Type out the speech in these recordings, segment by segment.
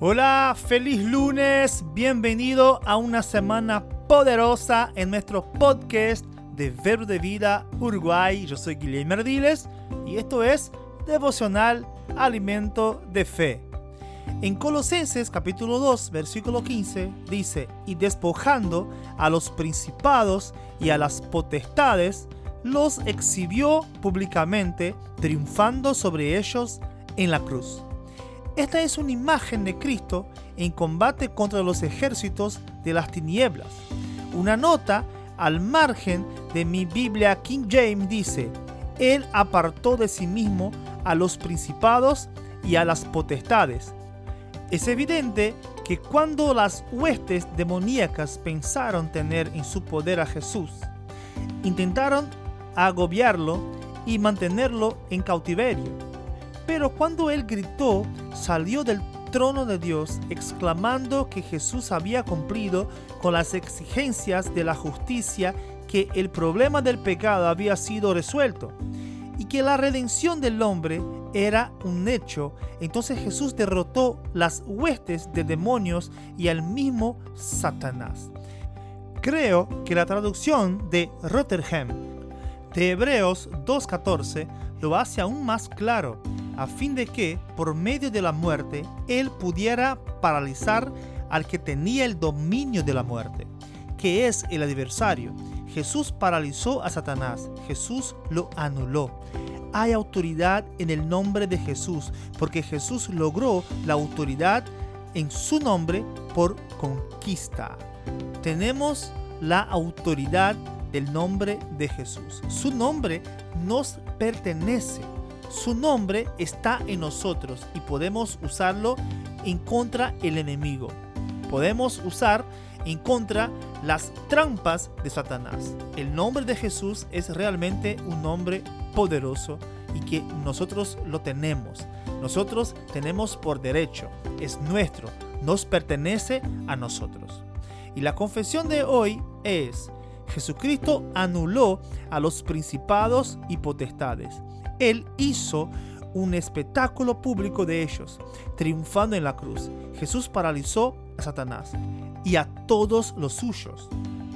Hola, feliz lunes, bienvenido a una semana poderosa en nuestro podcast de Verbo de Vida Uruguay. Yo soy Guillermo Ardiles y esto es Devocional Alimento de Fe. En Colosenses capítulo 2, versículo 15 dice, y despojando a los principados y a las potestades, los exhibió públicamente, triunfando sobre ellos en la cruz. Esta es una imagen de Cristo en combate contra los ejércitos de las tinieblas. Una nota al margen de mi Biblia King James dice, Él apartó de sí mismo a los principados y a las potestades. Es evidente que cuando las huestes demoníacas pensaron tener en su poder a Jesús, intentaron agobiarlo y mantenerlo en cautiverio pero cuando él gritó, salió del trono de Dios, exclamando que Jesús había cumplido con las exigencias de la justicia, que el problema del pecado había sido resuelto y que la redención del hombre era un hecho. Entonces Jesús derrotó las huestes de demonios y al mismo Satanás. Creo que la traducción de Rotterdam de Hebreos 2.14 lo hace aún más claro a fin de que, por medio de la muerte, él pudiera paralizar al que tenía el dominio de la muerte, que es el adversario. Jesús paralizó a Satanás, Jesús lo anuló. Hay autoridad en el nombre de Jesús, porque Jesús logró la autoridad en su nombre por conquista. Tenemos la autoridad del nombre de Jesús. Su nombre nos pertenece su nombre está en nosotros y podemos usarlo en contra el enemigo. Podemos usar en contra las trampas de Satanás. El nombre de Jesús es realmente un nombre poderoso y que nosotros lo tenemos. Nosotros tenemos por derecho, es nuestro, nos pertenece a nosotros. Y la confesión de hoy es, Jesucristo anuló a los principados y potestades él hizo un espectáculo público de ellos, triunfando en la cruz. Jesús paralizó a Satanás y a todos los suyos.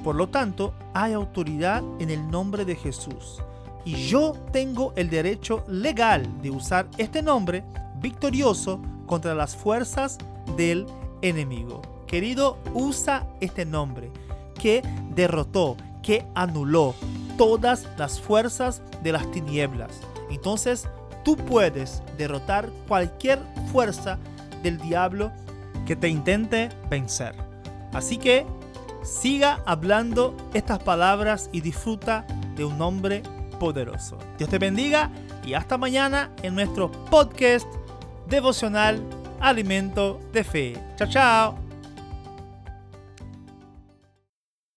Por lo tanto, hay autoridad en el nombre de Jesús. Y yo tengo el derecho legal de usar este nombre victorioso contra las fuerzas del enemigo. Querido, usa este nombre que derrotó, que anuló todas las fuerzas de las tinieblas entonces tú puedes derrotar cualquier fuerza del diablo que te intente vencer. Así que siga hablando estas palabras y disfruta de un hombre poderoso. Dios te bendiga y hasta mañana en nuestro podcast devocional Alimento de Fe. Chao, chao.